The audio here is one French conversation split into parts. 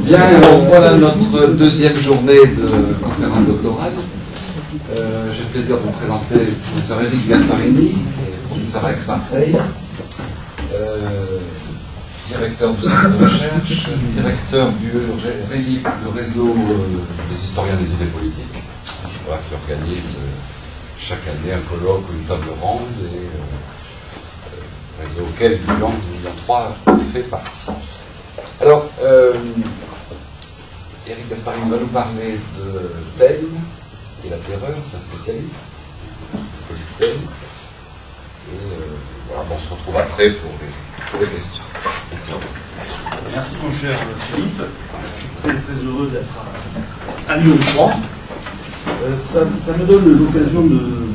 Bien, alors voilà notre deuxième journée de conférence doctorale. Euh, J'ai le plaisir de vous présenter le professeur Eric Gasparini, professeur à Aix-Marseille, euh, directeur du centre de recherche, directeur du, réseau euh, des historiens des idées politiques, qui organise chaque année un colloque ou une table ronde, et réseau auquel Lyon, Lyon 3 fait partie. Alors, euh, Eric Gasparini va nous parler de TEN et la terreur, c'est un spécialiste. Et euh, voilà, on se retrouve après pour les, questions. Merci mon cher Philippe. Je suis très très heureux d'être à, à Lyon 3. Euh, ça, ça, me donne l'occasion de,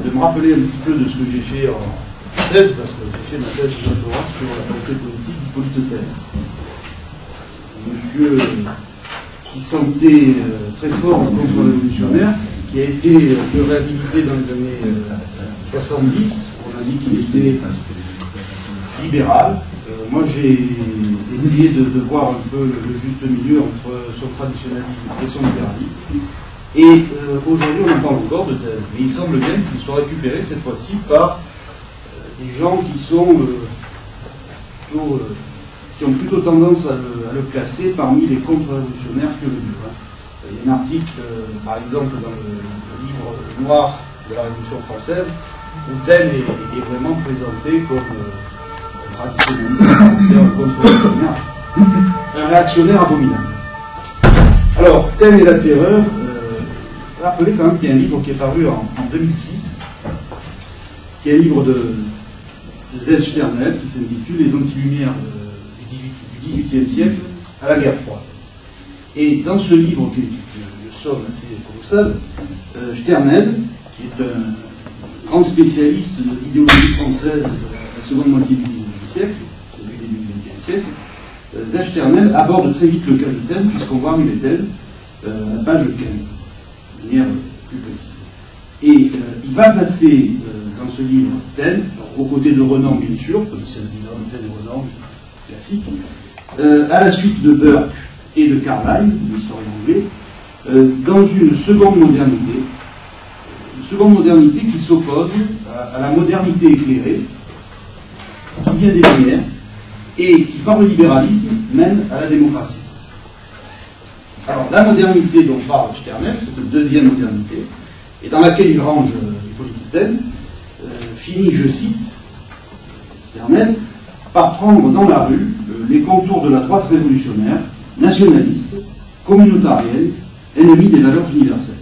de, me rappeler un petit peu de ce que j'ai fait en thèse, parce que j'ai fait ma thèse de doctorat sur la pensée politique d'Hippolyte Taine. Monsieur qui sentait euh, très fort contre-révolutionnaire, qui a été euh, réhabilité dans les années 70. On a dit qu'il était libéral. Euh, moi, j'ai essayé de, voir un peu le, juste milieu entre son traditionnalisme et son libéralisme. Et euh, aujourd'hui, on en parle encore de tel. Mais il semble bien qu'il soit récupéré cette fois-ci par euh, gens qui sont plutôt, qui ont plutôt tendance à le, à placer parmi les contre-révolutionnaires que le mieux. Hein. Il y a un article, par exemple, dans le, livre noir de la Révolution française, où Taine est, vraiment présenté comme un réactionnaire abominable. Alors, Taine et la terreur, euh, rappelez quand même qu'il y a un livre qui est paru en, en 2006, qui est un livre de, de Sternel, qui s'intitule Les antilumières du XVIIIe siècle à la guerre froide. Et dans ce livre, qui est de somme assez colossal, euh, Sternel, qui est un grand spécialiste de l'idéologie française de la seconde moitié du siècle, celui du début du XXe siècle, euh, Sternel aborde très vite le cas de thème, puisqu'on voit est tel, euh, à page 15, de manière plus précise. Et euh, il va placer dans ce livre tel, aux côtés de Renan, bien sûr, comme c'est et Renan, classique, à la suite de Burke et de Carlyle, l'historien anglais, dans une seconde modernité, une seconde modernité qui s'oppose à, la modernité éclairée, qui vient des Lumières et qui, par le libéralisme, mène à la démocratie. Alors, la modernité dont parle Sternel, c'est une deuxième modernité, et dans laquelle il range euh, les politiciennes, euh, finit, je cite, Sternel, par prendre dans la rue euh, les contours de la droite révolutionnaire, nationaliste, communautarienne, ennemie des valeurs universelles.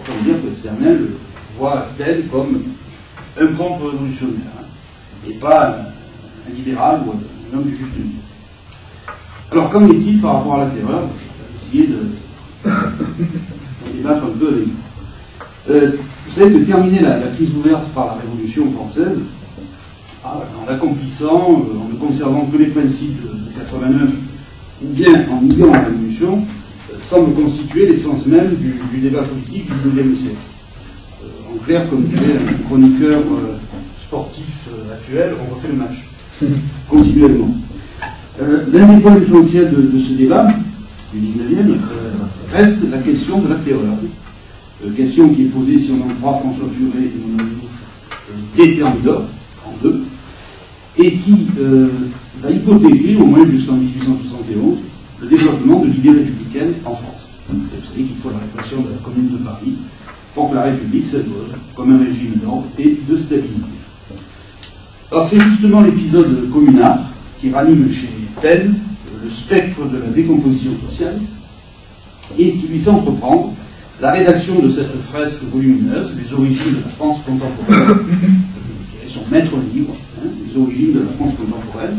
Autant dire que Sternel voit tel comme un contre-révolutionnaire et pas un, libéral ou un homme du juste milieu. Alors, qu'en est-il par rapport à la terreur? Je vais essayer de, de débattre un peu avec vous. Euh, vous savez que terminer la, la, crise ouverte par la Révolution française, ah, en l'accomplissant, euh, en ne conservant que les principes de, de 89, ou bien en niant la Révolution, euh, semble constituer l'essence même du, du, débat politique du XIXe siècle. Euh, en clair, comme dirait un chroniqueur sportif euh, actuel, on refait le match continuellement. L'un des points essentiels de, de, ce débat du 19e euh, reste la question de la terreur. Euh, question qui est posée, si on en croit François Furet et mon ami dès Thermidor, en deux, et qui va hypothéquer, au moins jusqu'en 1871, le développement de l'idée républicaine en France. Vous savez qu'il faut la répression de la commune de Paris pour que la République s'impose comme un régime d'ordre et de stabilité. Alors c'est justement l'épisode communard qui ranime chez Taine le spectre de la décomposition sociale et qui lui fait entreprendre la rédaction de cette fresque volumineuse, Les origines de la France contemporaine, est son maître livre, hein, Les origines de la France contemporaine,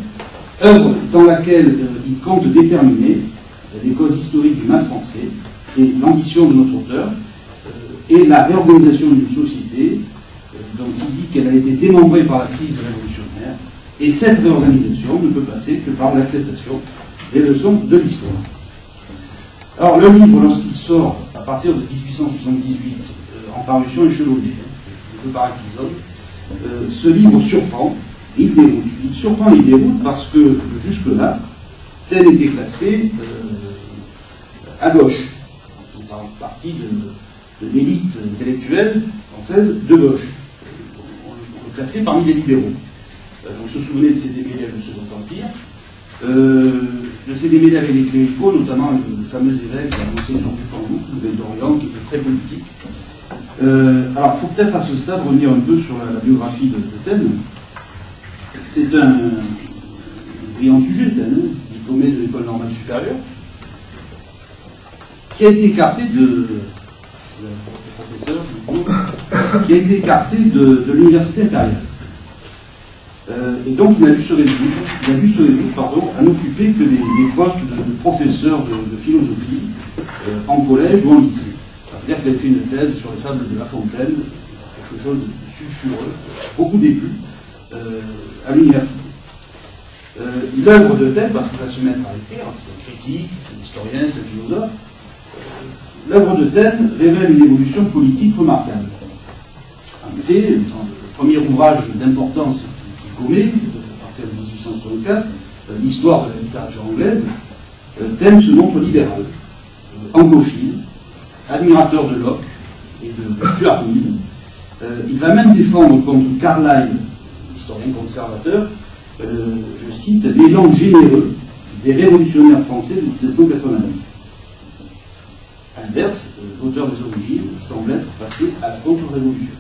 œuvre dans laquelle euh, il compte déterminer les causes historiques du mal français et l'ambition de notre auteur euh, et la réorganisation d'une société dont il dit qu'elle a été démembrée par la crise révolutionnaire, et cette réorganisation ne peut passer que par l'acceptation des leçons de l'histoire. Alors le livre, lorsqu'il sort partir de 1878, euh, en parution échelonnée, hein, par épisode, euh, ce livre surprend, il déroute. Il surprend, il déroute parce que jusque-là, tel était classé à gauche, en partie de, de l'élite intellectuelle française de gauche. On le classait parmi les libéraux. Donc, se souvenez de ces démêlés du Second Empire. Euh, de ces démêlés avec les cléricaux, notamment le, fameux évêque qui a annoncé Jean Dupont, le d'Orient, qui était très politique. Euh, alors, il faut peut-être à ce stade revenir un peu sur la, biographie de, de C'est un, brillant sujet, Taine, diplômé de l'école normale supérieure, qui a été écarté de, professeur, qui a été écarté de l'université impériale. Euh, et donc, il a dû se résoudre, il a dû se pardon, à n'occuper que des, postes de, professeur de, philosophie euh, en collège ou en lycée. Ça veut dire qu'il a fait une thèse sur les fables de La Fontaine, quelque chose de sulfureux, beaucoup début, euh, à l'université. L'œuvre de thèse, parce qu'il va se mettre à écrire, c'est un critique, c'est un historien, c'est un philosophe, l'œuvre de Taine révèle une évolution politique remarquable. En effet, le premier ouvrage d'importance commet, à partir de 1864, euh, l'histoire de la littérature anglaise, euh, Taine se montre libéral, euh, anglophile, admirateur de Locke et de Mill. il va même défendre contre Carlyle, historien conservateur, je cite, l'élan généreux des révolutionnaires français de 1789. Inverse, l'auteur des origines semble être passé à la contre-révolution.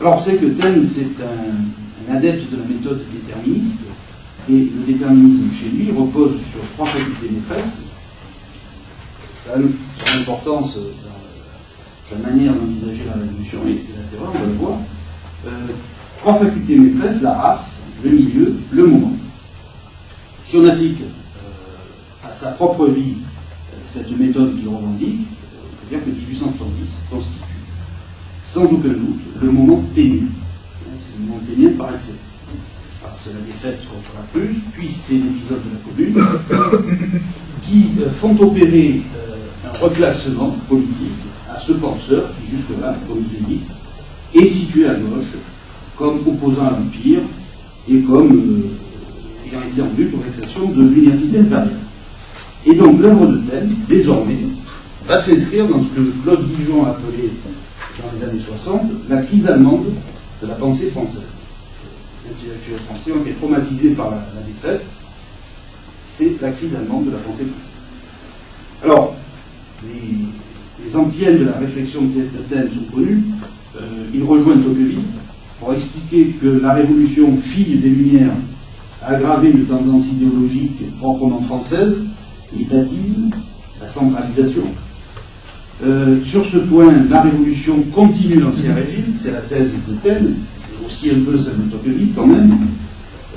Alors, on sait que Taine, c'est un, adepte de la méthode déterministe, et le déterminisme chez lui repose sur trois facultés maîtresses. Ça a son importance dans sa manière d'envisager la révolution et la terreur, on va le voir. Euh, trois facultés maîtresses, la race, le milieu, le moment. Si on applique euh, à sa propre vie euh, cette méthode qu'il revendique, on peut dire que 1870 constitue sans aucun doute, le moment ténu. C'est le moment ténu par excellence. C'est la défaite contre la Prusse, puis c'est l'épisode de la Commune, qui euh, font opérer euh, un reclassement politique à ce penseur qui, jusque-là, comme je l'ai est situé à gauche, comme opposant à l'Empire et comme euh, ayant été en vue pour l'exception de l'université impériale. Et donc, l'œuvre de Taine, désormais, va s'inscrire dans ce que Claude Dijon a appelé dans les années 60, la crise allemande de la pensée française. Les intellectuels français ont été traumatisés par la, défaite. C'est la crise allemande de la pensée française. Alors, les, les antiennes de la réflexion d'Athènes sont connues. Euh, ils rejoignent Tocqueville pour expliquer que la révolution, fille des Lumières, a aggravé une tendance idéologique proprement française, l'étatisme, la centralisation, euh, sur ce point, la révolution continue l'Ancien Régime, c'est la thèse de Taine, c'est aussi un peu de Tocqueville quand même.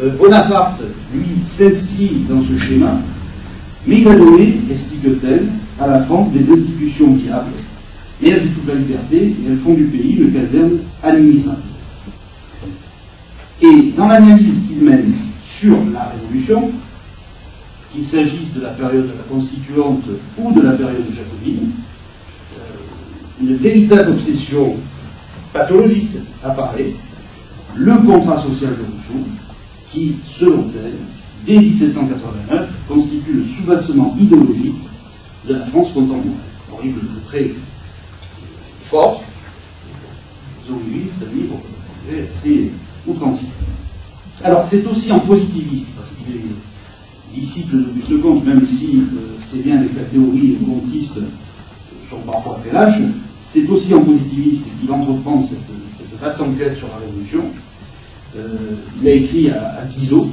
Euh, Bonaparte, lui, s'inscrit dans ce schéma, mais il va donner, explique Taine, à la France des institutions viables, mais elles ont toute la liberté et elles font du pays une caserne administrative. Et dans l'analyse qu'il mène sur la Révolution, qu'il s'agisse de la période de la Constituante ou de la période de Jacobine, une véritable obsession pathologique apparaît, le contrat social de Rousseau, qui, selon elle, dès 1789, constitue le soubassement idéologique de la France contemporaine. Horrible le trait fort, origines, c'est-à-dire assez outrancier. Alors, c'est aussi en positiviste, parce qu'il est disciple de Comte, même si euh, c'est bien avec la théorie comptiste sont parfois fait lâches, c'est aussi en positiviste qu'il entreprend cette, vaste enquête sur la Révolution. Euh, il a écrit à, à Guizot,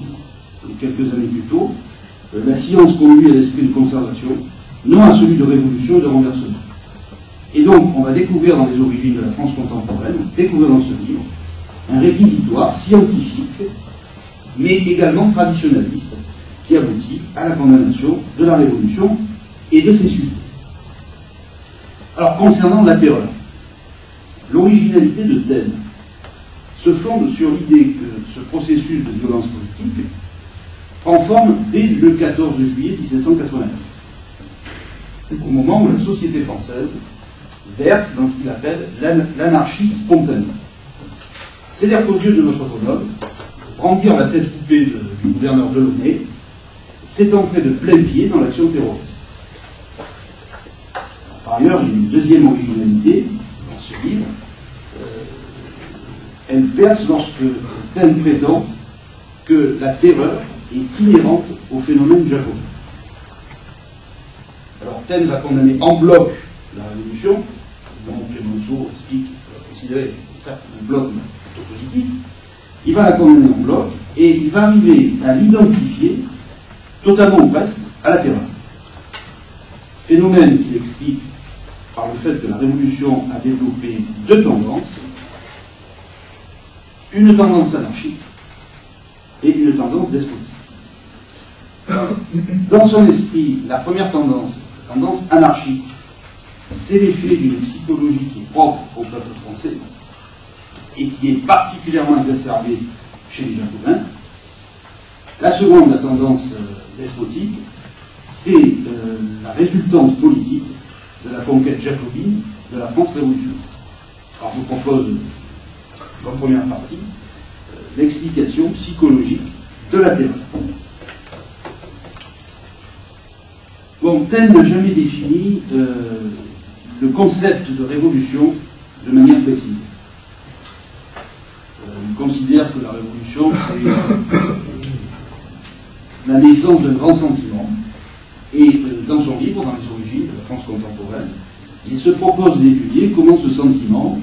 quelques années plus tôt, euh, La science conduit à l'esprit de conservation, non à celui de révolution et de renversement. Et donc, on va découvrir dans les origines de la France contemporaine, découvrir dans ce livre, un réquisitoire scientifique, mais également traditionnaliste, qui aboutit à la condamnation de la Révolution et de ses sujets. Alors, concernant la terreur, l'originalité de Taine se fonde sur l'idée que ce processus de violence politique prend forme dès le 14 juillet 1789, au moment où la société française verse dans ce qu'il appelle l'anarchie spontanée. C'est-à-dire qu'au lieu de notre bonhomme, brandir la tête coupée du gouverneur Delaunay, s'est entré de plein pied dans l'action terroriste. Ailleurs, il y a une deuxième originalité dans ce livre. Euh, elle perce lorsque Taine prétend que la terreur est inhérente au phénomène jacobin. Alors Taine va condamner en bloc la révolution, dont Clemenceau explique faut considérer un bloc plutôt positif. Il va la condamner en bloc et il va arriver à l'identifier, totalement ou presque, à la terreur. Phénomène qu'il explique par le fait que la révolution a développé deux tendances, une tendance anarchique et une tendance despotique. Dans son esprit, la première tendance, la tendance anarchique, c'est l'effet d'une psychologie qui est propre au peuple français et qui est particulièrement exacerbée chez les Jacobins. La seconde, la tendance euh, despotique, c'est euh, la résultante politique de la conquête jacobine de la France révolutionnaire. Alors je vous propose, en première partie, euh, l'explication psychologique de la terreur. Bon, Taine n'a jamais défini euh, le concept de révolution de manière précise. Euh, il considère que la révolution, c'est euh, la naissance d'un grand sentiment. Et euh, dans son livre, dans les de la France contemporaine, il se propose d'étudier comment ce sentiment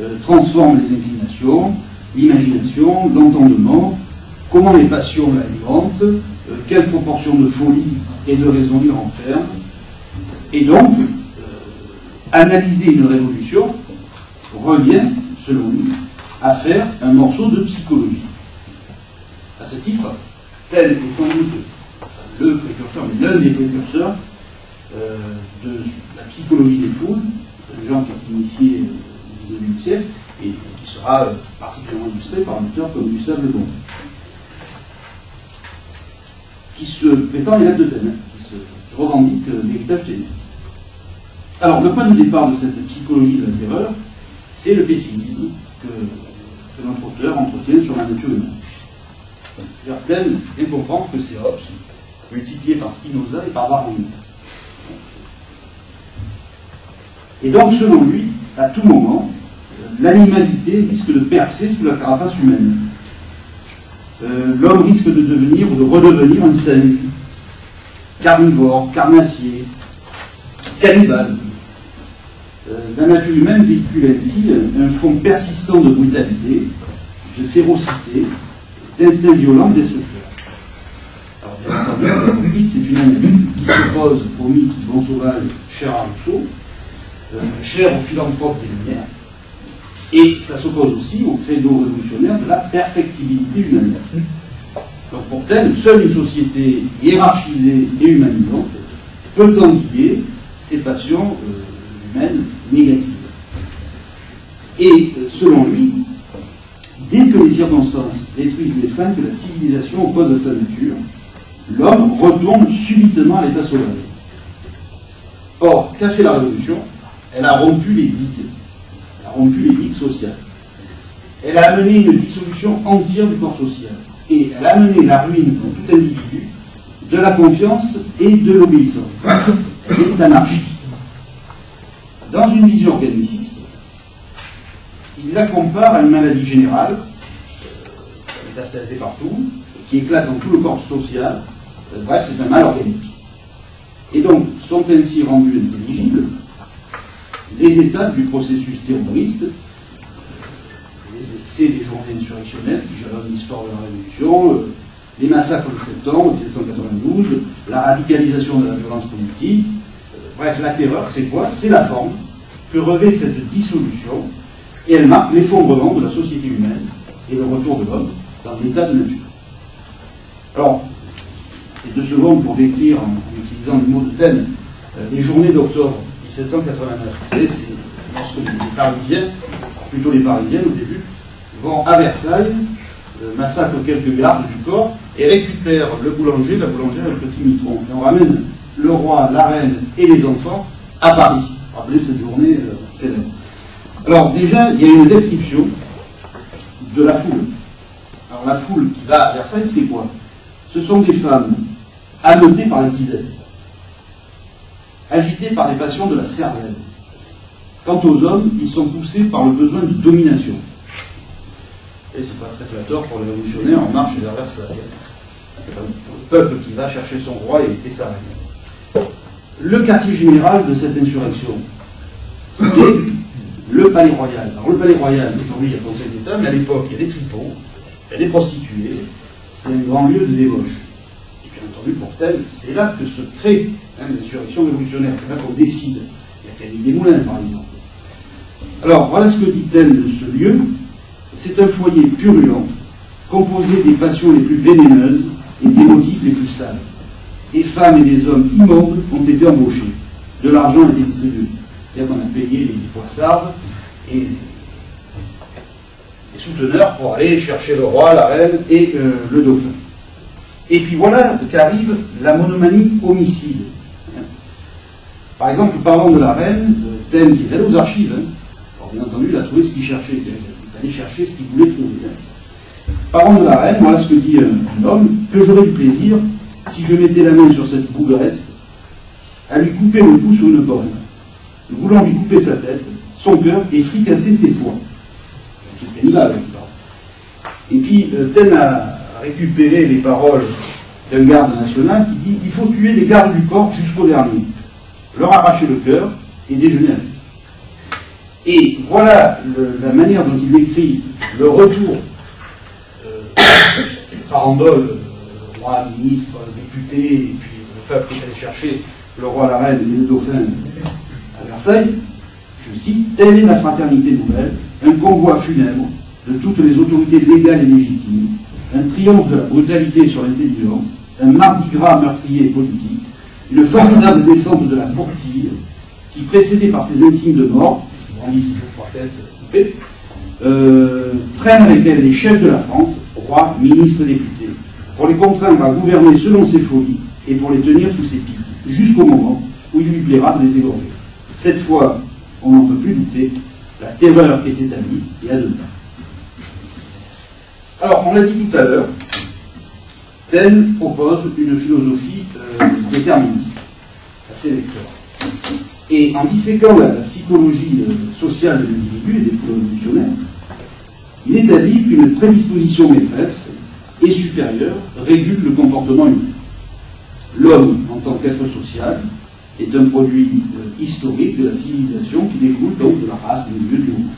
euh, transforme les inclinations, l'imagination, l'entendement, comment les passions l'alimentent, euh, quelle proportion de folie et de raison il renferme. Et donc, euh, analyser une révolution revient, selon lui, à faire un morceau de psychologie. À ce titre, tel est sans doute le précurseur, mais l'un des précurseurs euh, de la psychologie des foules, de gens qui ont initié au XIXe siècle, et qui sera euh, particulièrement illustré par un auteur comme Gustave Le Bon, qui se prétend élève de Taine, qui se revendique euh, l'héritage ténèbre. Alors, le point de départ de cette psychologie de la terreur, c'est le pessimisme que, notre auteur entretient sur la nature humaine. Taine vient comprendre que c'est Hobbes, multiplié par Spinoza et par Darwin. Et donc, selon lui, à tout moment, l'animalité risque de percer sous la carapace humaine. Euh, L'homme risque de devenir ou de redevenir un singe, carnivore, carnassier, cannibale. Euh, la nature humaine véhicule ainsi un fond persistant de brutalité, de férocité, d'instinct violent, destructeur. Alors, bien entendu, c'est une analyse qui s'oppose au mythe du bon sauvage cher à Rousseau, cher au philanthrope des Lumières, et ça s'oppose aussi au credo révolutionnaire de la perfectibilité humaine. Donc pour Taine, seule une société hiérarchisée et humanisante peut endiguer ces passions euh, humaines négatives. Et euh, selon lui, dès que les circonstances détruisent les freins que la civilisation oppose à sa nature, l'homme retombe subitement à l'état sauvage. Or, qu'a fait la Révolution Elle a rompu les digues. Elle a rompu les digues sociales. Elle a amené une dissolution entière du corps social. Et elle a amené la ruine pour tout individu de la confiance et de l'obéissance. Elle est. Dans une vision organiciste, il la compare à une maladie générale, euh, métastasée partout, qui éclate dans tout le corps social. Euh, bref, c'est un mal organique. Et donc, sont ainsi rendus intelligibles les étapes du processus terroriste, les excès des journées insurrectionnelles qui jalonnent l'histoire de la Révolution, les massacres de septembre 1792, la radicalisation de la violence politique. Euh, bref, la terreur, c'est quoi? C'est la forme que revêt cette dissolution et elle marque l'effondrement de la société humaine et le retour de l'homme dans l'état de nature. Alors, et deux secondes pour décrire, en, en utilisant le mot de thème, euh, les journées d'octobre 1789. Vous savez, c'est lorsque les Parisiens, plutôt les Parisiennes au début, vont à Versailles, euh, massacrent quelques gardes du corps et récupèrent le boulanger, la boulangère et le petit mitron. Et on ramène le roi, la reine et les enfants à Paris. Rappelez cette journée euh, célèbre. Alors déjà, il y a une description de la foule. Alors la foule qui va à Versailles, c'est quoi? Ce sont des femmes ameutés par la disette, agités par les passions de la cervelle. Quant aux hommes, ils sont poussés par le besoin de domination. Et c'est pas très flatteur pour les révolutionnaires en marche vers Versailles. C'est le peuple qui va chercher son roi et, sa reine. Le quartier général de cette insurrection, c'est le palais royal. Alors le palais royal, aujourd'hui il y a Conseil d'État, mais à l'époque il y a des tripons, il y a des prostituées, c'est un grand lieu de débauche. Et bien entendu, pour tel, c'est là que se crée hein, l'insurrection révolutionnaire, c'est là qu'on décide. Il y a Camille Desmoulins, par exemple. Alors, voilà ce que dit-elle de ce lieu. C'est un foyer purulent, composé des passions les plus vénéneuses et des motifs les plus sales. Des femmes et des hommes immondes ont été embauchés. De l'argent a été distribué. C'est-à-dire qu'on a payé les poissards et les souteneurs pour aller chercher le roi, la reine et euh, le dauphin. Et puis voilà qu'arrive la monomanie homicide. Par exemple, parlant de la reine, thème qui est allé aux archives, hein. Alors, bien entendu, il a trouvé ce qu'il cherchait, il est allé chercher ce qu'il voulait trouver. hein. Parlant de la reine, voilà ce que dit euh, un homme, que j'aurais du plaisir, si je mettais la main sur cette bougresse, à lui couper le cou sur une borne, voulant lui couper sa tête, son cœur et fricasser ses pénible, Et puis, euh, Taine a récupéré les paroles d'un garde national qui dit il faut tuer les gardes du corps jusqu'au dernier, leur arracher le cœur et déjeuner avec. Et voilà la manière dont il écrit le retour euh, farandole, euh, roi, ministre, député, et puis le peuple qui allé chercher le roi, la reine et le dauphin à Versailles. Je cite Telle est la fraternité nouvelle, un convoi funèbre de toutes les autorités légales et légitimes, un triomphe de la brutalité sur l'intelligence, un mardi gras meurtrier et politique, une formidable descente de la portille qui, précédée par ses insignes de mort, euh, traîne avec elle les chefs de la France, rois, ministres, députés, pour les contraindre à gouverner selon ses folies et pour les tenir sous ses pieds, jusqu'au moment où il lui plaira de les égorger. Cette fois, on n'en peut plus douter, la terreur est établie et à deux pas. Alors, on l'a dit tout à l'heure, Taine propose une philosophie euh, déterministe, assez électorale. Et en disséquant la, psychologie euh, sociale de l'individu et des foules révolutionnaires, il établit qu'une prédisposition maîtresse et supérieure régule le comportement humain. L'homme, en tant qu'être social, est un produit euh, historique de la civilisation qui découle donc de la race, du milieu, du monde.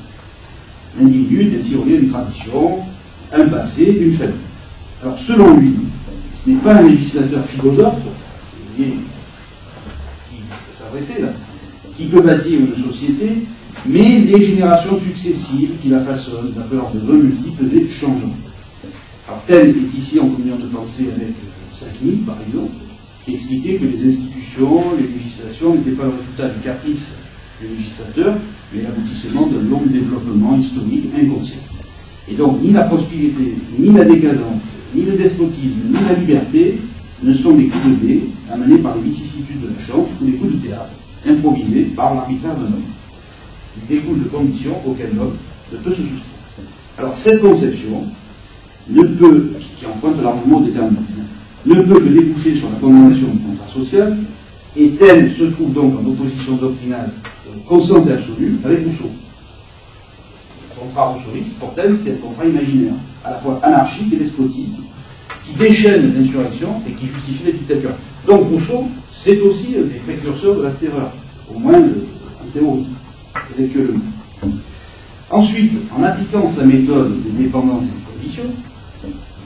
L'individu est ainsi relié à une tradition, un passé, une famille. Alors, selon lui, n'est pas un législateur philosophe, qui s'adresser là, qui peut bâtir une société, mais les générations successives qui la façonnent d'après leurs besoins multiples et changeants. Alors, tel est ici en communion de pensée avec euh, Sacchi, par exemple, qui expliquait que les institutions, les législations n'étaient pas le résultat du caprice du législateur, mais l'aboutissement d'un long développement historique inconscient. Et donc, ni la prospérité, ni la décadence, ni le despotisme, ni la liberté ne sont des coups de dés amenés par les vicissitudes de la chance ou des coups de théâtre improvisés par l'arbitraire d'un homme. Ils découlent de conditions auxquelles l'homme ne peut se soustraire. Alors, cette conception ne peut, qui emprunte largement au déterminisme, ne peut que déboucher sur la condamnation du contrat social, et tel se trouve donc en opposition doctrinale constante et absolue avec Rousseau. Le contrat rousseauiste, pour tel, c'est un contrat imaginaire, à la fois anarchique et despotique, déchaîne l'insurrection et qui justifie la dictature. Donc Rousseau, c'est aussi un des précurseurs de la terreur, au moins euh, en théorie, le Ensuite, en appliquant sa méthode des dépendances et des conditions,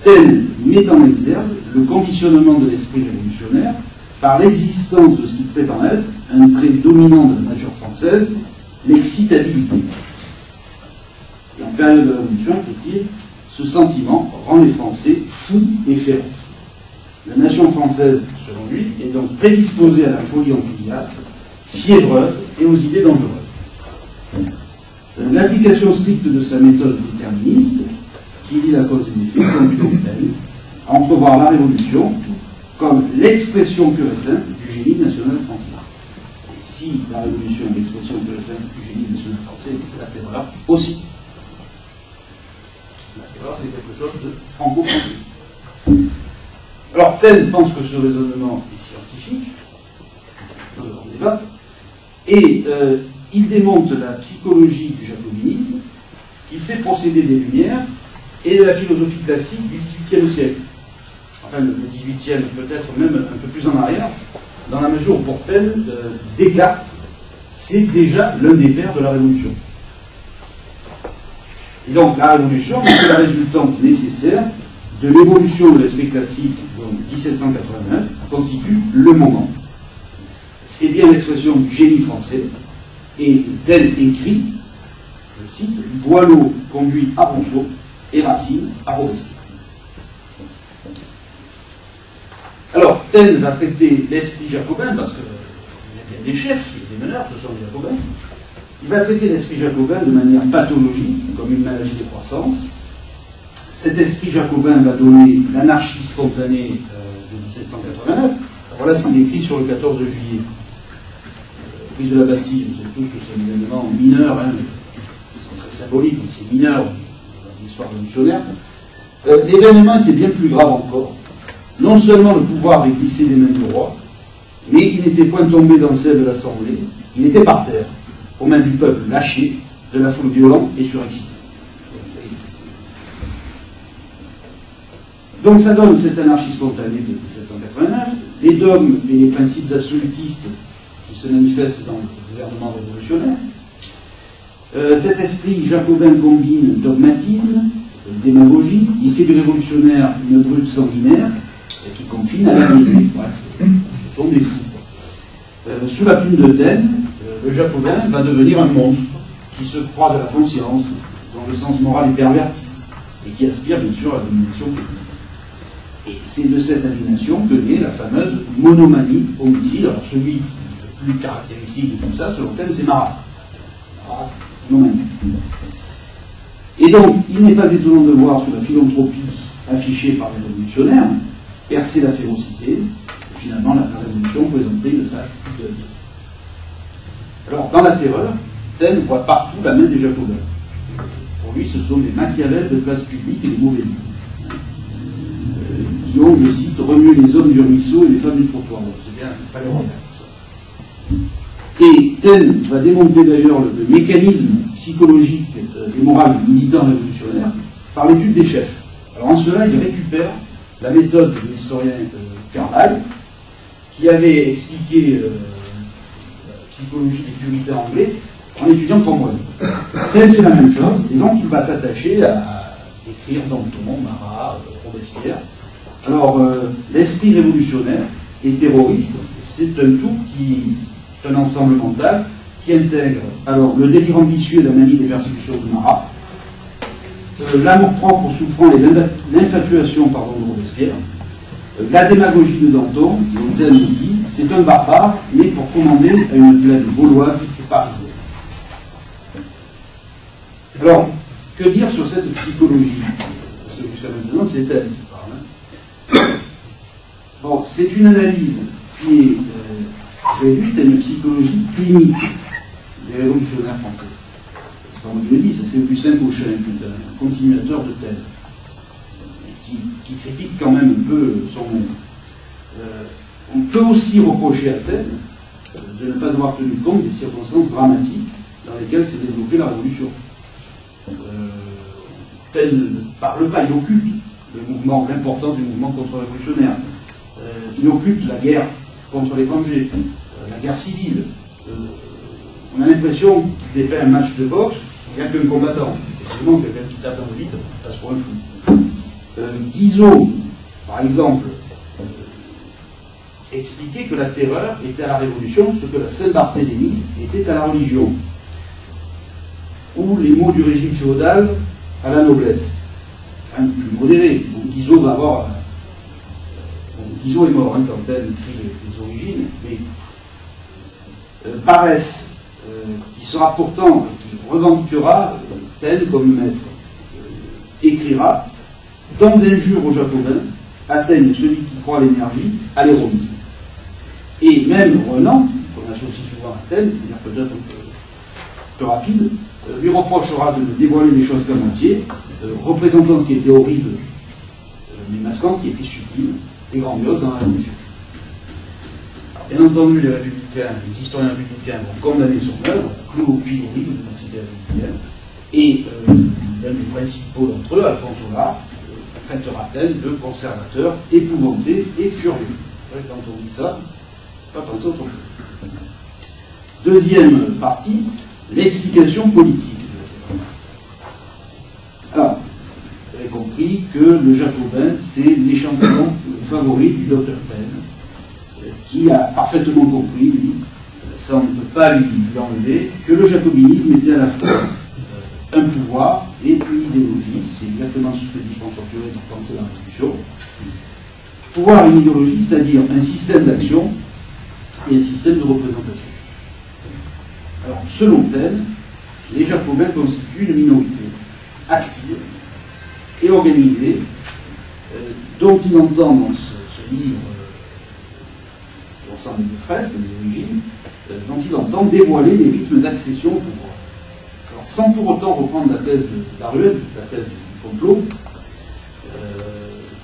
Taine met en exergue le conditionnement de l'esprit révolutionnaire par l'existence de ce qu'il prétend être un trait dominant de la nature française, l'excitabilité. Et en période de révolution, dit-il, ce sentiment rend les Français fous et féroces. La nation française, selon lui, est donc prédisposée à la folie enthousiaste, fiévreuse et aux idées dangereuses. L'application stricte de sa méthode déterministe, qui lie la cause et l'effet, conduit donc à entrevoir la Révolution comme l'expression pure et simple du génie national français. Et si la Révolution est l'expression pure et simple du génie national français, la terreur aussi. C'est quelque chose de franco-français. Alors, Taine pense que ce raisonnement est scientifique, on débat, et euh, il démonte la psychologie du jacobinisme, qui fait procéder des Lumières et de la philosophie classique du XVIIIe siècle. Enfin, le XVIIIe, peut-être même un peu plus en arrière, dans la mesure où pour Taine, euh, Descartes, c'est déjà l'un des pères de la Révolution. Et donc la Révolution c'est la résultante nécessaire de l'évolution de l'esprit classique, donc 1789, constitue le moment. C'est bien l'expression du génie français, et tel écrit, je cite, Boileau conduit à Rousseau et Racine à Robespierre. Alors, Taine va traiter l'esprit jacobin, parce qu'il y a bien des chefs, il y a des meneurs, ce sont les jacobins. Il va traiter l'esprit jacobin de manière pathologique, comme une maladie de croissance. Cet esprit jacobin va donner l'anarchie spontanée euh, de 1789. Voilà ce qu'il écrit sur le 14 juillet. Euh, prise de la Bastille, on sait tous que c'est un événement mineur, hein, très symbolique, mais c'est mineur dans l'histoire révolutionnaire. Euh, L'événement était bien plus grave encore. Non seulement le pouvoir est glissé des mains du roi, mais il n'était point tombé dans celle de l'Assemblée, il était par terre, aux mains du peuple lâché, de la foule violente et surexcitée. Donc ça donne cette anarchie spontanée de 1789, les dogmes et les principes absolutistes qui se manifestent dans le gouvernement révolutionnaire. Euh, cet esprit jacobin combine dogmatisme, démagogie, il fait du révolutionnaire une brute sanguinaire qui confine à la vie. Bref, sont des fous. Euh, sous la plume de Taine, le jacobin va devenir un monstre qui se croit de la conscience, dont le sens moral est perverti, et qui aspire bien sûr à la domination publique. Et c'est de cette aliénation que naît la fameuse monomanie homicide. Alors celui le plus caractéristique de tout ça, selon Taine, c'est Marat. Marat, monomanie. Et donc, il n'est pas étonnant de voir sous la philanthropie affichée par les révolutionnaires percer la férocité, et finalement la révolution présentait une face de Alors, dans la terreur, Taine voit partout la main des Jacobins. Pour lui, ce sont des machiavels de place publique et des mauvais. Euh, qui ont, je cite, remué les hommes du ruisseau et les femmes du trottoir. C'est bien, pas les et Taine va démonter d'ailleurs le, le, mécanisme psychologique et moral du militant révolutionnaire par l'étude des chefs. Alors en cela, il récupère la méthode de l'historien euh, qui avait expliqué euh, psychologie des puritains anglais en étudiant Cromwell. Taine fait la même chose, et donc il va s'attacher à écrire Danton, Marat, euh, Robespierre. Alors, euh, l'esprit révolutionnaire et terroriste, c'est un tout qui un ensemble mental qui intègre alors le délire ambitieux et la manie des persécutions de Marat, euh, l'amour propre souffrant et l'infatuation de Robespierre, la démagogie de Danton, dont Dan nous dit, c'est un barbare né pour commander à une plaine gauloise et parisienne. Alors, que dire sur cette psychologie? Parce que jusqu'à maintenant, c'est elle qui parle. Hein. Bon, c'est une analyse qui est euh, réduite à une psychologie clinique des révolutionnaires français. Comme je le dis, ça c'est Lucien Cochin, qui un continuateur de Taine, qui, critique quand même un peu son monde. Euh, on peut aussi reprocher à Taine euh, de ne pas avoir tenu compte des circonstances dramatiques dans lesquelles s'est développée la Révolution. Euh, Taine ne parle pas, il occulte le mouvement, l'importance du mouvement contre-révolutionnaire. Euh, il occulte la guerre contre l'étranger, la guerre civile. On a l'impression qu'il dépeint un match de boxe, il n'y a qu'un combattant. Effectivement, quelqu'un qui tape dans le vide passe pour un fou. Euh, Guizot, par exemple, euh, expliquait que la terreur était à la Révolution ce que la Saint-Barthélemy était à la religion, ou les mots du régime féodal à la noblesse. Un plus modéré. Donc Guizot va avoir. Bon, Guizot est mort hein, quand elle écrit les, origines, mais euh, paresse, euh, qui sera pourtant, qui revendiquera euh, tel comme maître, euh, écrira Tant d'injures aux Jacobins atteignent celui qui croit à l'énergie à l'héroïsme. Et même Renan, qu'on associe souvent à Athènes, de manière peut-être un peu, rapide, euh, lui reprochera de ne dévoiler les choses qu'à moitié, euh, représentant ce qui était horrible, euh, mais masquant ce qui était sublime, et grandiose dans la Révolution. bien entendu, les républicains, les historiens républicains vont condamner son œuvre, clou au pilori de l'université républicaine, et euh, l'un des principaux d'entre eux, Alphonse Hollard, traitera-t-elle de conservateur épouvanté et furieux. Quand on dit ça, pas penser autre chose. Deuxième partie, l'explication politique. Alors, vous avez compris que le Jacobin, c'est l'échantillon favori du docteur Penn, qui a parfaitement compris, lui, ça on ne peut pas lui, enlever, que le jacobinisme était à la fois un pouvoir et une idéologie. C'est exactement ce que dit François Furet dans Penser la Révolution. Pouvoir et une idéologie, c'est-à-dire un système d'action et un système de représentation. Alors, selon Thème, les Jacobins constituent une minorité active et organisée, euh, dont il entend dans ce, livre, euh, l'ensemble des fresques, des origines, euh, dont il entend dévoiler les rythmes d'accession au pouvoir. Sans pour autant reprendre la thèse de Darwin, la thèse du complot,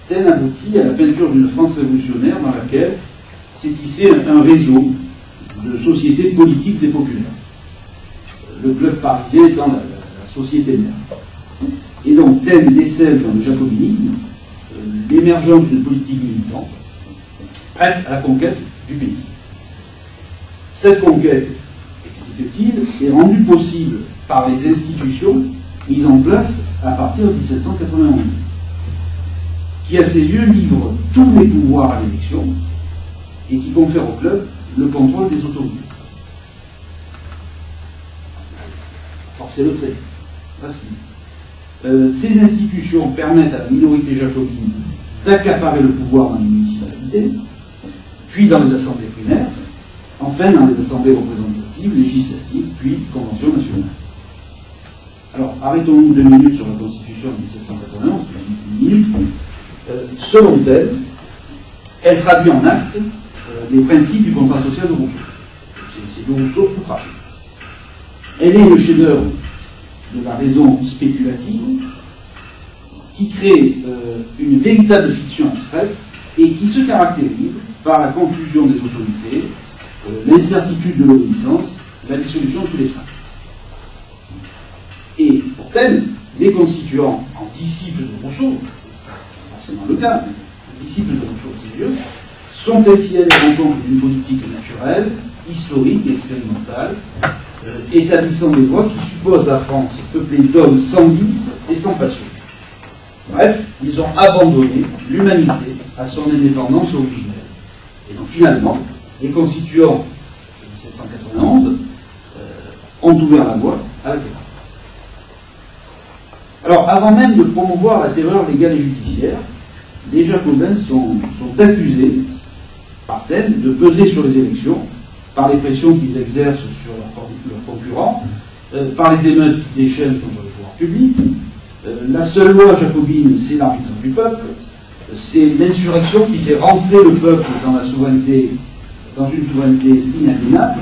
Taine aboutit à la peinture d'une France révolutionnaire dans laquelle s'est tissé un réseau de sociétés politiques et populaires le club parisien étant la, société mère. Et donc, thème décèle dans le jacobinisme euh, l'émergence d'une politique militante prête à la conquête du pays. Cette conquête, explique-t-il, est rendue possible par les institutions mises en place à partir de 1791, qui à ses yeux livre tous les pouvoirs à l'élection et qui confère au club le contrôle des autorités. c'est le trait. Euh, ces institutions permettent à la minorité jacobine d'accaparer le pouvoir dans les municipalités, puis dans les assemblées primaires, enfin dans les assemblées représentatives, législatives, puis conventions nationales. Alors, arrêtons-nous deux minutes sur la Constitution de 1791, une minute. Euh, selon elle, elle traduit en acte euh, les principes du contrat social de Rousseau. C'est de Rousseau tout craché. Elle est le chef-d'œuvre de la raison spéculative qui crée euh, une véritable fiction abstraite et qui se caractérise par la confusion des autorités, euh, l'incertitude de l'obéissance, la dissolution de tous les freins. Les constituants en disciples de Rousseau, forcément le cas, mais disciples de Rousseau c'est mieux, sont ainsi la rencontre d'une politique naturelle, historique et expérimentale, euh, établissant des voies qui supposent la France peuplée d'hommes sans vice et sans passion. Bref, ils ont abandonné l'humanité à son indépendance originelle. Et donc finalement, les constituants de 1791 euh, ont ouvert la voie à la terreur. Alors, avant même de promouvoir la terreur légale et judiciaire, les Jacobins sont, accusés par thème de peser sur les élections par les pressions qu'ils exercent sur leurs concurrents, euh, par les émeutes qui déchaînent contre le pouvoir public. Euh, la seule loi jacobine, c'est l'arbitre du peuple, c'est l'insurrection qui fait rentrer le peuple dans la souveraineté, dans une souveraineté inaliénable,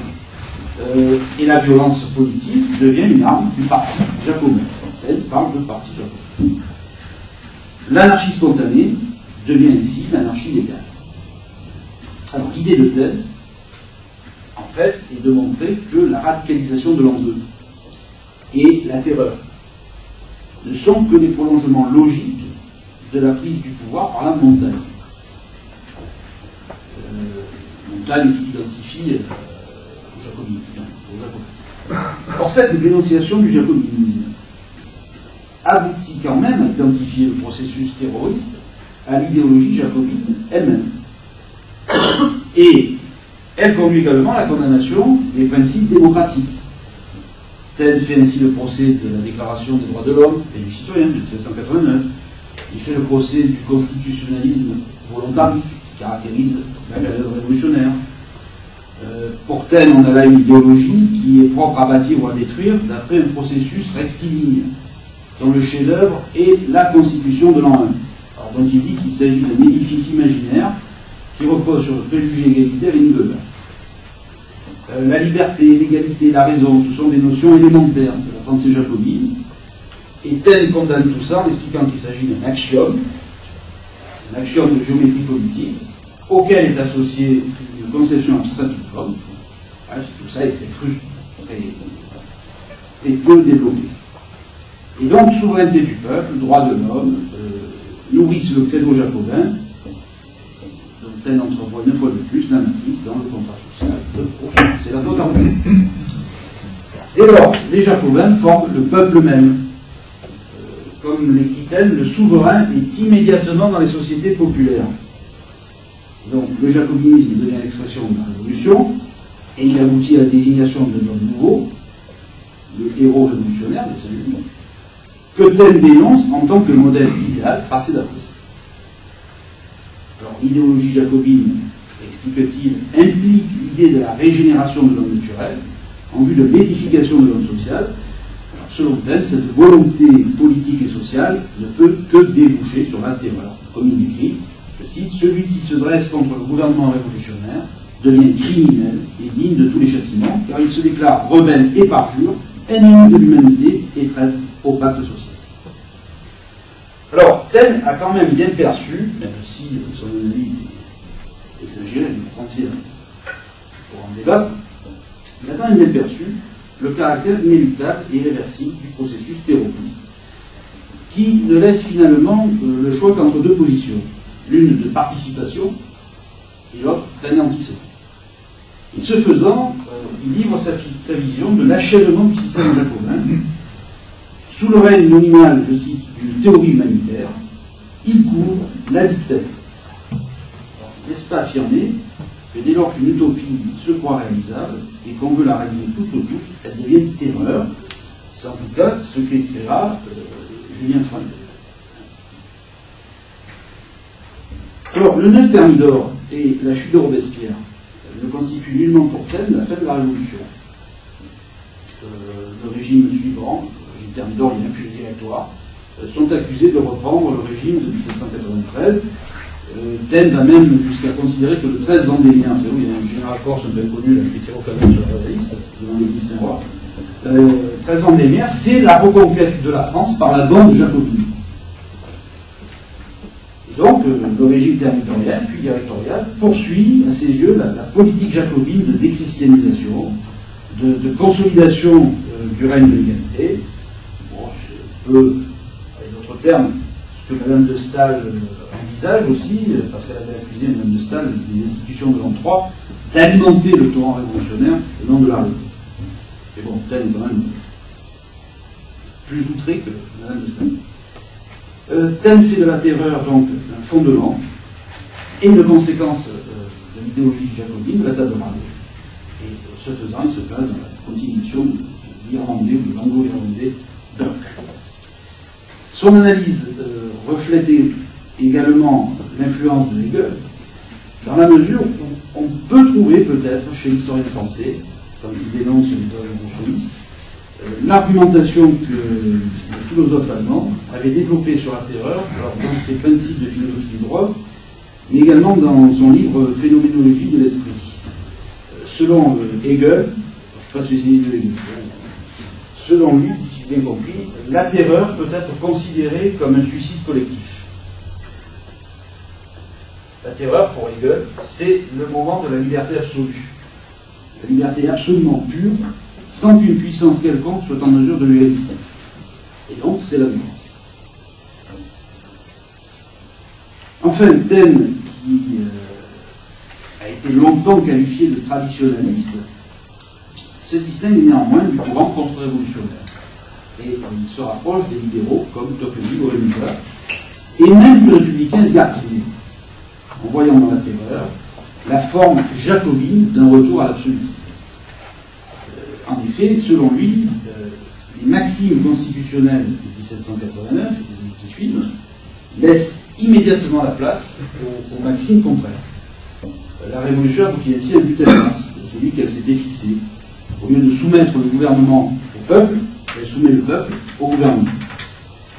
euh, et la violence politique devient une arme du parti jacobin. Parle de parti jacobin. L'anarchie spontanée devient ainsi l'anarchie légale. Alors l'idée de thème, en fait, est de montrer que la radicalisation de l'enjeu et la terreur ne sont que les prolongements logiques de la prise du pouvoir par la montagne. Euh, montagne qui identifie euh, au jacobinisme. Or, cette dénonciation du jacobinisme aboutit quand même à identifier le processus terroriste à l'idéologie jacobine elle-même. Et elle conduit également à la condamnation des principes démocratiques. Tel fait ainsi le procès de la Déclaration des droits de l'homme et du citoyen de 1789. Il fait le procès du constitutionnalisme volontariste qui caractérise la période révolutionnaire. Euh, pour tel, on a là une idéologie qui est propre à bâtir ou à détruire d'après un processus rectiligne, dont le chef-d'œuvre est la constitution de l'an 1. Alors, donc il dit qu'il s'agit d'un édifice imaginaire qui repose sur le préjugé égalitaire et niveleur. Euh, la liberté, l'égalité, la raison, ce sont des notions élémentaires de la pensée jacobine. Et Taine condamne tout ça en expliquant qu'il s'agit d'un axiome, un axiome de géométrie politique, auquel est associée une conception abstraite du code. tout ça est très frustré et peu développé. Et donc, souveraineté du peuple, droit de l'homme, euh, nourrissent le credo jacobin, dont elle entrevoit une fois de plus la matrice dans le contrat social C'est la faute Dès lors, les jacobins forment le peuple même. Euh, comme l'écrit le souverain est immédiatement dans les sociétés populaires. Donc, le jacobinisme devient l'expression de la révolution, et il aboutit à la désignation de l'homme nouveau, le héros révolutionnaire de salut que Taine dénonce en tant que modèle idéal tracé d'avance. Alors, l'idéologie jacobine, explique-t-il, implique l'idée de la régénération de l'homme naturel en vue de l'édification de l'homme social. Alors, selon Taine, cette volonté politique et sociale ne peut que déboucher sur la terreur. Comme il écrit, je cite, Celui qui se dresse contre le gouvernement révolutionnaire devient criminel et digne de tous les châtiments, car il se déclare rebelle et parjure, ennemi de l'humanité et traite au pacte social. Taine a quand même bien perçu, même si son analyse est exagérée, mais entière pour en débattre, il a quand même bien perçu le caractère inéluctable et irréversible du processus terroriste, qui ne laisse finalement euh, le choix qu'entre deux positions, l'une de participation et l'autre d'anéantissement. Et ce faisant, euh, il livre sa, sa vision de l'achèvement du système jacobin, sous le règne nominal, je cite, d'une théorie humanitaire, il couvre la dictature. N'est-ce pas affirmer que dès lors qu'une utopie se croit réalisable et qu'on veut la réaliser tout autour, elle devient une terreur? C'est en tout cas ce qu'écrira euh, Julien Freund. Alors, le neuf Thermidor et la chute de Robespierre ne constituent nullement pour thème la fin de la Révolution. Euh, le régime suivant, d'ordre puis le directoire, euh, sont accusés de reprendre le régime de 1793. Euh, va même jusqu'à considérer que le 13 Vendémien, il y a un général corse un connu, qui était au sur Saint-Roi, euh, 13 Vendémien, c'est la reconquête de la France par la bande jacobine. Donc, euh, le régime territorial, puis directorial, poursuit à ses yeux la, politique jacobine de déchristianisation, de, de consolidation du règne de l'égalité, avec d'autres termes, ce que Madame de Stahl envisage aussi, parce qu'elle avait accusé Madame de Stahl des institutions de l'an 3 d'alimenter le torrent révolutionnaire et non de l'arrêter. Mais bon, tel est quand même plus outré que Madame de Stahl. Euh, fait de la terreur donc un fondement et une conséquence euh, de l'idéologie jacobine de la table rase. Et ce faisant, il se place dans la continuation de l'irlandais ou de l'anglo-irlandais Burke. Son analyse euh, reflétait également l'influence de Hegel, dans la mesure où on peut trouver peut-être chez l'historien français, comme il dénonce les révolutionnistes, euh, l'argumentation que le philosophe allemand avait développée sur la terreur, dans ses principes de philosophie du droit, mais également dans son livre Phénoménologie de l'esprit. Euh, selon Hegel, je ne sais pas spécialiste de Hegel, selon lui, bien compris, la terreur peut être considérée comme un suicide collectif. La terreur, pour Hegel, c'est le moment de la liberté absolue. La liberté absolument pure, sans qu'une puissance quelconque soit en mesure de lui résister. Et donc, c'est la mort. Enfin, Taine, qui euh, a été longtemps qualifié de traditionnaliste, se distingue néanmoins du courant contre-révolutionnaire et il se rapproche des libéraux comme Tocqueville ou Rémy et même du républicain Gardier, en voyant dans la terreur la forme jacobine d'un retour à l'absolu. Euh, en effet, selon lui, euh, les maximes constitutionnelles de 1789 et des années qui suivent laissent immédiatement la place aux, maximes contraires. La révolution aboutit ainsi à un but celui qu'elle s'était fixé. Au lieu de soumettre le gouvernement au peuple, elle soumet le peuple au gouvernement.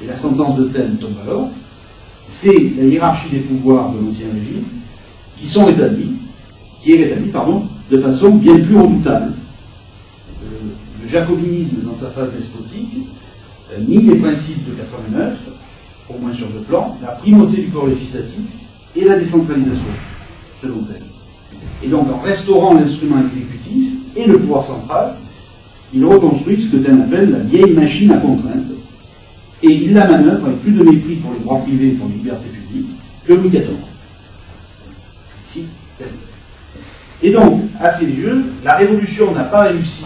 Et la sentence de Taine tombe alors, c'est la hiérarchie des pouvoirs de l'ancien régime qui sont rétablis, qui est rétablie, pardon, de façon bien plus redoutable. Euh, le jacobinisme dans sa phase despotique euh, nie les principes de 89, au moins sur deux plans, la primauté du corps législatif et la décentralisation, selon elle. Et donc, en restaurant l'instrument exécutif et le pouvoir central, il reconstruit ce que Taine appelle la vieille machine à contrainte, et il la manœuvre avec plus de mépris pour les droits privés et pour les libertés publiques que Louis XIV. Et donc, à ses yeux, la Révolution n'a pas réussi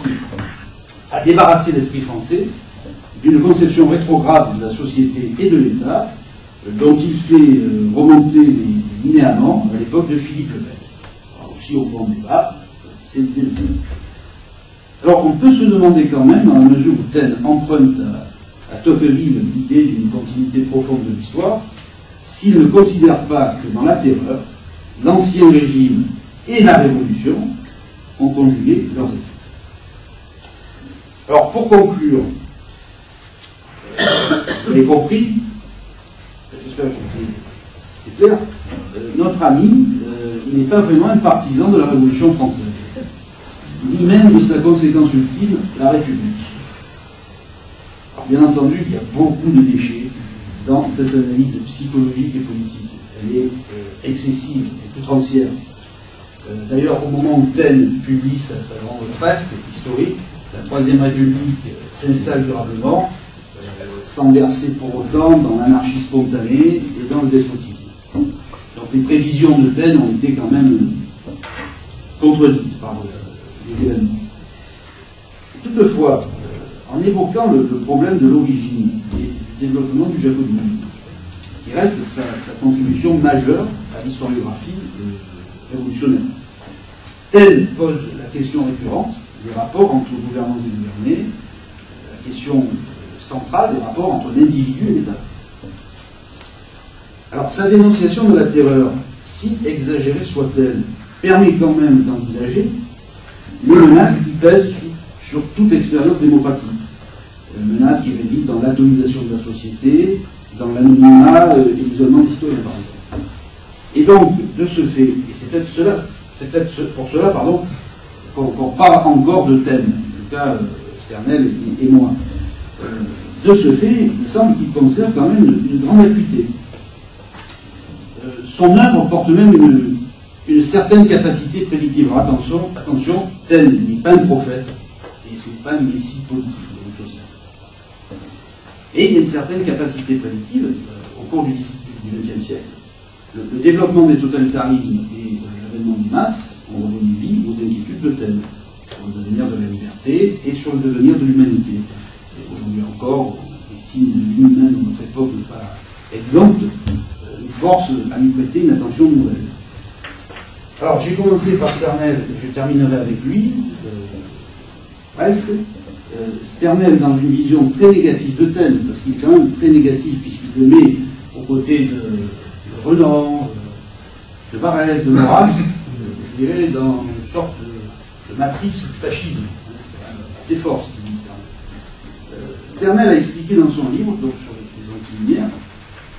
à débarrasser l'esprit français d'une conception rétrograde de la société et de l'État, dont il fait euh, remonter les linéaments à l'époque de Philippe le Bel. Alors, aussi au grand débat, c'est le début. Alors, on peut se demander quand même, dans la mesure où Taine emprunte à, à Tocqueville l'idée d'une continuité profonde de l'histoire, s'il ne considère pas que dans la terreur, l'ancien régime et la révolution ont conjugué leurs effets. Alors, pour conclure, vous avez compris, j'espère que c'est clair, euh, notre ami, euh, n'est pas vraiment un partisan de la Révolution française, ni même de sa conséquence ultime, la République. Alors, bien entendu, il y a beaucoup de déchets dans cette analyse psychologique et politique. Elle est euh, excessive et outrancière. Euh, D'ailleurs, au moment où Taine publie sa, sa grande fresque historique, la Troisième République euh, s'installe durablement, euh, sans verser pour autant dans l'anarchie spontanée et dans le despotisme. Donc les prévisions de Taine ont été quand même euh, contredites par événements. Toutefois, en évoquant le, problème de l'origine et du développement du jacobinisme, qui reste sa, sa contribution majeure à l'historiographie euh, révolutionnaire. Taine pose la question récurrente des rapports entre gouvernants et gouvernés, euh, la question centrale des rapports entre l'individu et l'État. Alors, sa dénonciation de la terreur, si exagérée soit-elle, permet quand même d'envisager les menaces qui pèsent sur, toute expérience démocratique. Menaces qui résident dans l'atomisation de la société, dans l'anonymat euh, et l'isolement des citoyens, par exemple. Et donc, de ce fait, et c'est peut-être pour cela, pardon, qu'on parle encore de thème, en tout cas euh, Sternel et, moi. Euh, de ce fait, il semble qu'il conserve quand même une, une grande acuité. Euh, son œuvre porte même une, une certaine capacité prédictive. Alors attention, attention, tel n'est pas un prophète, et ce n'est pas un messie politique de. Et il y a une certaine capacité prédictive euh, au cours du XXe siècle. Le, développement des totalitarismes et euh, l'avènement des masses ont redonné vie aux inquiétudes de Taine sur le devenir de la liberté et sur le devenir de l'humanité. Aujourd'hui encore, les signes de humaine de notre époque n'est pas exempte, euh, nous force à lui prêter une attention nouvelle. Alors, j'ai commencé par Sternel, je terminerai avec lui, euh, presque. Euh, Sternel dans une vision très négative de Taine, parce qu'il est quand même très négatif, puisqu'il le met aux côtés de, Renan, euh, de Barès, de Maurras, je dirais dans une sorte de, matrice du fascisme. C'est fort ce qu'il dit Sternel. Sternel a expliqué dans son livre, donc sur les, antilumières,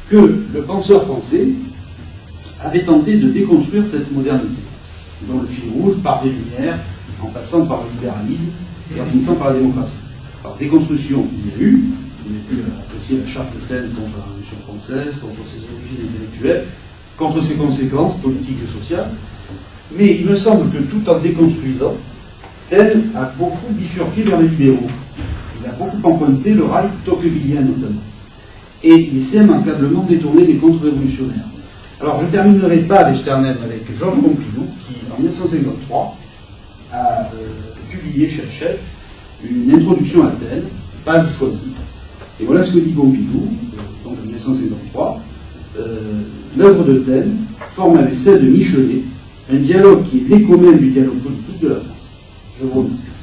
que le penseur français avait tenté de déconstruire cette modernité, dont le fil rouge part des Lumières, en passant par le libéralisme et en finissant par la démocratie. Alors, déconstruction, il y a eu, il a pu apprécier la charte de Taine contre la Révolution française, contre ses origines intellectuelles, contre ses conséquences politiques et sociales, mais il me semble que tout en déconstruisant, Taine a beaucoup bifurqué vers les libéraux. Il a beaucoup emprunté le rail tocquevillien notamment. Et il s'est immanquablement détourné des contre-révolutionnaires. Alors je ne terminerai pas avec avec Georges Pompidou, qui en 1953 a euh, publié chez une introduction à Taine, page choisie. Et voilà ce que dit Pompidou, euh, donc en 1953. Euh, L'œuvre de Taine forme avec celle de Michelet un dialogue qui est l'écho même du dialogue politique de la France. Je vous remercie.